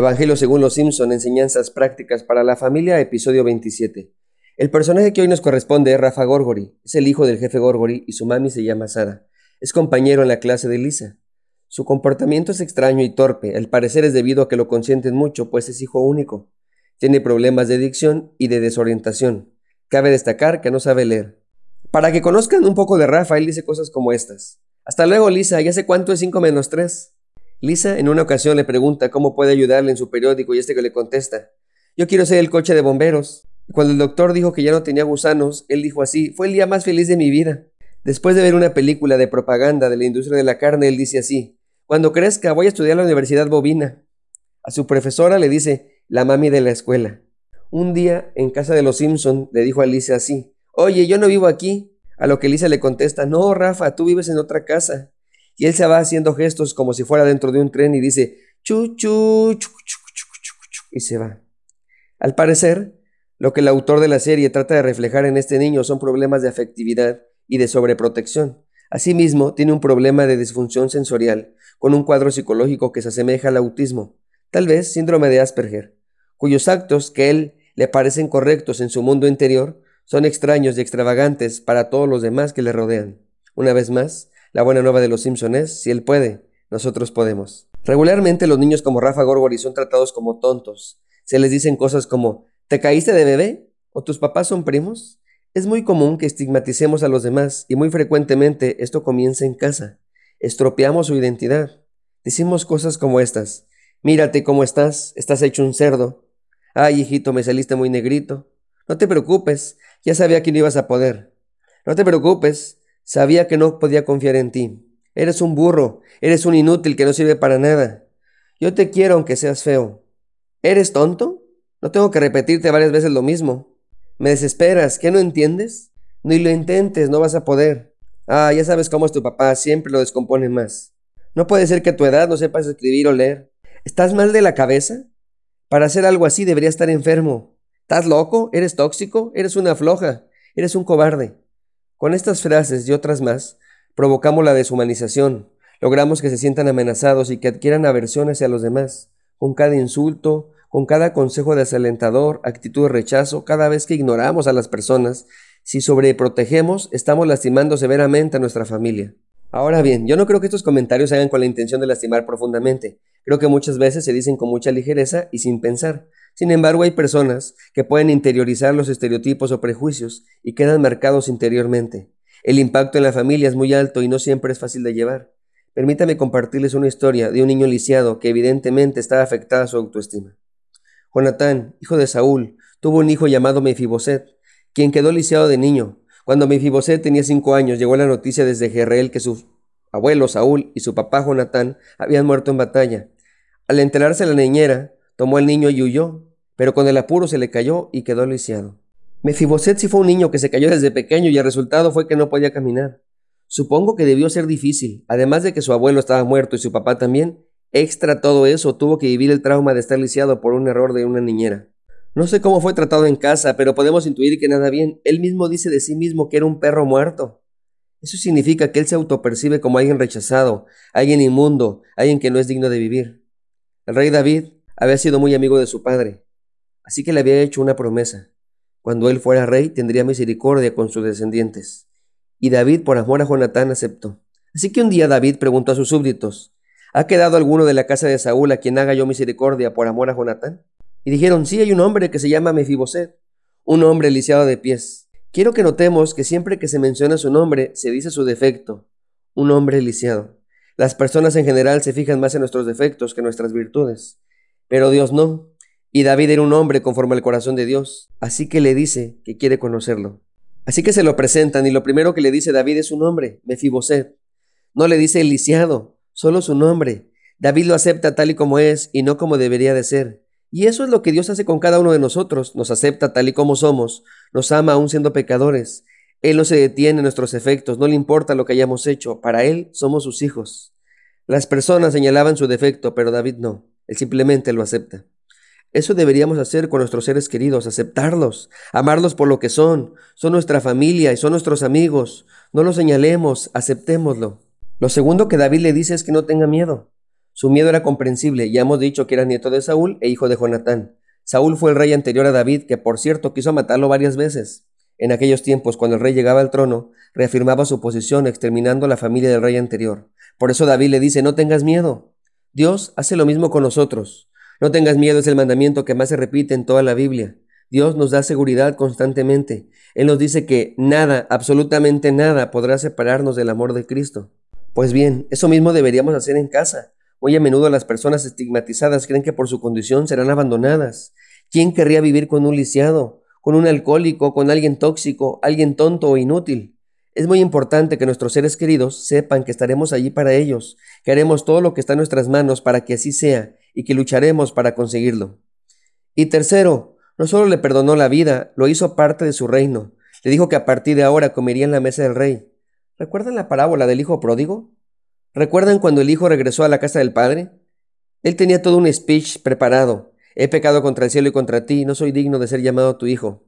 Evangelio según los Simpson, enseñanzas prácticas para la familia, episodio 27. El personaje que hoy nos corresponde es Rafa Gorgori, es el hijo del jefe Gorgori y su mami se llama Sara. Es compañero en la clase de Lisa. Su comportamiento es extraño y torpe, al parecer es debido a que lo consienten mucho, pues es hijo único. Tiene problemas de adicción y de desorientación. Cabe destacar que no sabe leer. Para que conozcan un poco de Rafa, él dice cosas como estas. Hasta luego, Lisa, ya sé cuánto es 5 menos 3. Lisa en una ocasión le pregunta cómo puede ayudarle en su periódico y este que le contesta, yo quiero ser el coche de bomberos. Cuando el doctor dijo que ya no tenía gusanos, él dijo así, fue el día más feliz de mi vida. Después de ver una película de propaganda de la industria de la carne, él dice así, cuando crezca voy a estudiar a la Universidad Bovina. A su profesora le dice, la mami de la escuela. Un día, en casa de los Simpson, le dijo a Lisa así, oye, yo no vivo aquí. A lo que Lisa le contesta, no, Rafa, tú vives en otra casa. Y él se va haciendo gestos como si fuera dentro de un tren y dice, chu, chu, chu, y se va. Al parecer, lo que el autor de la serie trata de reflejar en este niño son problemas de afectividad y de sobreprotección. Asimismo, tiene un problema de disfunción sensorial, con un cuadro psicológico que se asemeja al autismo, tal vez síndrome de Asperger, cuyos actos que él le parecen correctos en su mundo interior son extraños y extravagantes para todos los demás que le rodean. Una vez más, la buena nueva de los Simpson es, si él puede, nosotros podemos. Regularmente los niños como Rafa Gorgori son tratados como tontos. Se les dicen cosas como, ¿te caíste de bebé? ¿O tus papás son primos? Es muy común que estigmaticemos a los demás y muy frecuentemente esto comienza en casa. Estropeamos su identidad. Decimos cosas como estas. Mírate cómo estás, estás hecho un cerdo. Ay, hijito, me saliste muy negrito. No te preocupes, ya sabía que no ibas a poder. No te preocupes, Sabía que no podía confiar en ti. Eres un burro, eres un inútil que no sirve para nada. Yo te quiero aunque seas feo. ¿Eres tonto? No tengo que repetirte varias veces lo mismo. ¿Me desesperas? ¿Qué no entiendes? Ni lo intentes, no vas a poder. Ah, ya sabes cómo es tu papá, siempre lo descompone más. No puede ser que a tu edad no sepas escribir o leer. ¿Estás mal de la cabeza? Para hacer algo así debería estar enfermo. ¿Estás loco? ¿Eres tóxico? ¿Eres una floja? ¿Eres un cobarde? Con estas frases y otras más, provocamos la deshumanización, logramos que se sientan amenazados y que adquieran aversión hacia los demás, con cada insulto, con cada consejo desalentador, actitud de rechazo, cada vez que ignoramos a las personas, si sobreprotegemos, estamos lastimando severamente a nuestra familia. Ahora bien, yo no creo que estos comentarios se hagan con la intención de lastimar profundamente. Creo que muchas veces se dicen con mucha ligereza y sin pensar. Sin embargo, hay personas que pueden interiorizar los estereotipos o prejuicios y quedan marcados interiormente. El impacto en la familia es muy alto y no siempre es fácil de llevar. Permítame compartirles una historia de un niño lisiado que evidentemente estaba afectada su autoestima. Jonatán, hijo de Saúl, tuvo un hijo llamado Mefiboset, quien quedó lisiado de niño. Cuando Mefiboset tenía cinco años, llegó la noticia desde Jerreel que su abuelo Saúl y su papá Jonatán habían muerto en batalla. Al enterarse la niñera, Tomó al niño y huyó, pero con el apuro se le cayó y quedó lisiado. Mefiboset sí fue un niño que se cayó desde pequeño y el resultado fue que no podía caminar. Supongo que debió ser difícil, además de que su abuelo estaba muerto y su papá también. Extra todo eso, tuvo que vivir el trauma de estar lisiado por un error de una niñera. No sé cómo fue tratado en casa, pero podemos intuir que nada bien. Él mismo dice de sí mismo que era un perro muerto. Eso significa que él se autopercibe como alguien rechazado, alguien inmundo, alguien que no es digno de vivir. El rey David había sido muy amigo de su padre, así que le había hecho una promesa. Cuando él fuera rey tendría misericordia con sus descendientes. Y David, por amor a Jonatán, aceptó. Así que un día David preguntó a sus súbditos, ¿Ha quedado alguno de la casa de Saúl a quien haga yo misericordia por amor a Jonatán? Y dijeron, sí, hay un hombre que se llama Mefiboset, un hombre lisiado de pies. Quiero que notemos que siempre que se menciona su nombre, se dice su defecto, un hombre lisiado. Las personas en general se fijan más en nuestros defectos que en nuestras virtudes. Pero Dios no. Y David era un hombre conforme al corazón de Dios, así que le dice que quiere conocerlo. Así que se lo presentan y lo primero que le dice David es su nombre, Mefiboset. No le dice el lisiado, solo su nombre. David lo acepta tal y como es y no como debería de ser. Y eso es lo que Dios hace con cada uno de nosotros, nos acepta tal y como somos, nos ama aún siendo pecadores. Él no se detiene en nuestros efectos, no le importa lo que hayamos hecho, para Él somos sus hijos. Las personas señalaban su defecto, pero David no. Él simplemente lo acepta. Eso deberíamos hacer con nuestros seres queridos, aceptarlos, amarlos por lo que son. Son nuestra familia y son nuestros amigos. No los señalemos, aceptémoslo. Lo segundo que David le dice es que no tenga miedo. Su miedo era comprensible, ya hemos dicho que era nieto de Saúl e hijo de Jonatán. Saúl fue el rey anterior a David, que por cierto quiso matarlo varias veces. En aquellos tiempos, cuando el rey llegaba al trono, reafirmaba su posición exterminando a la familia del rey anterior. Por eso David le dice, no tengas miedo. Dios hace lo mismo con nosotros. No tengas miedo es el mandamiento que más se repite en toda la Biblia. Dios nos da seguridad constantemente. Él nos dice que nada, absolutamente nada, podrá separarnos del amor de Cristo. Pues bien, eso mismo deberíamos hacer en casa. Muy a menudo las personas estigmatizadas creen que por su condición serán abandonadas. ¿Quién querría vivir con un lisiado? con un alcohólico, con alguien tóxico, alguien tonto o inútil. Es muy importante que nuestros seres queridos sepan que estaremos allí para ellos, que haremos todo lo que está en nuestras manos para que así sea y que lucharemos para conseguirlo. Y tercero, no solo le perdonó la vida, lo hizo parte de su reino. Le dijo que a partir de ahora comería en la mesa del rey. ¿Recuerdan la parábola del hijo pródigo? ¿Recuerdan cuando el hijo regresó a la casa del padre? Él tenía todo un speech preparado, He pecado contra el cielo y contra ti, no soy digno de ser llamado tu hijo.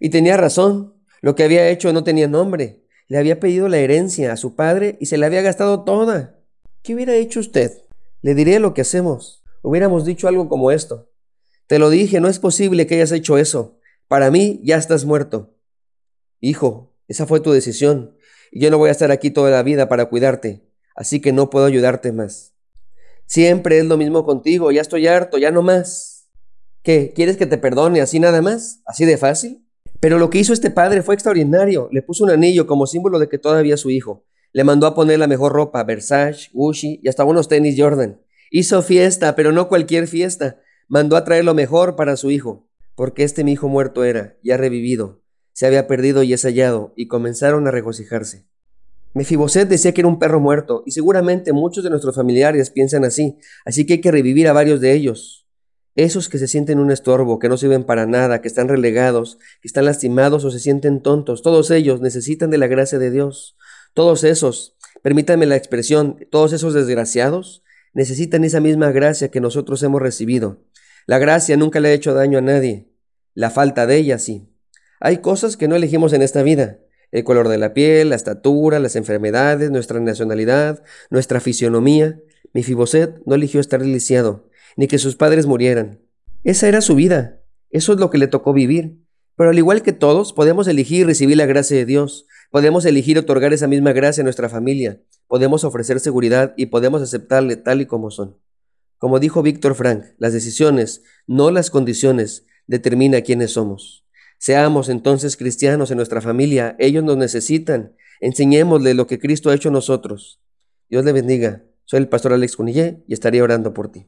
Y tenía razón, lo que había hecho no tenía nombre. Le había pedido la herencia a su padre y se la había gastado toda. ¿Qué hubiera hecho usted? Le diré lo que hacemos. Hubiéramos dicho algo como esto. Te lo dije, no es posible que hayas hecho eso. Para mí ya estás muerto. Hijo, esa fue tu decisión, y yo no voy a estar aquí toda la vida para cuidarte, así que no puedo ayudarte más. Siempre es lo mismo contigo, ya estoy harto, ya no más. ¿Qué? ¿Quieres que te perdone así nada más? ¿Así de fácil? Pero lo que hizo este padre fue extraordinario. Le puso un anillo como símbolo de que todavía su hijo. Le mandó a poner la mejor ropa, Versace, Gucci y hasta unos tenis Jordan. Hizo fiesta, pero no cualquier fiesta. Mandó a traer lo mejor para su hijo, porque este mi hijo muerto era, ya revivido. Se había perdido y es hallado, y comenzaron a regocijarse. Mefiboset decía que era un perro muerto, y seguramente muchos de nuestros familiares piensan así, así que hay que revivir a varios de ellos. Esos que se sienten un estorbo, que no sirven para nada, que están relegados, que están lastimados o se sienten tontos, todos ellos necesitan de la gracia de Dios. Todos esos, permítanme la expresión, todos esos desgraciados necesitan esa misma gracia que nosotros hemos recibido. La gracia nunca le ha hecho daño a nadie, la falta de ella sí. Hay cosas que no elegimos en esta vida, el color de la piel, la estatura, las enfermedades, nuestra nacionalidad, nuestra fisionomía. Mi Fiboset no eligió estar deliciado, ni que sus padres murieran. Esa era su vida, eso es lo que le tocó vivir. Pero al igual que todos, podemos elegir recibir la gracia de Dios, podemos elegir otorgar esa misma gracia a nuestra familia, podemos ofrecer seguridad y podemos aceptarle tal y como son. Como dijo Víctor Frank, las decisiones, no las condiciones, determina quiénes somos. Seamos entonces cristianos en nuestra familia, ellos nos necesitan, enseñémosle lo que Cristo ha hecho a nosotros. Dios le bendiga. Soy el pastor Alex Cunillé y estaría orando por ti.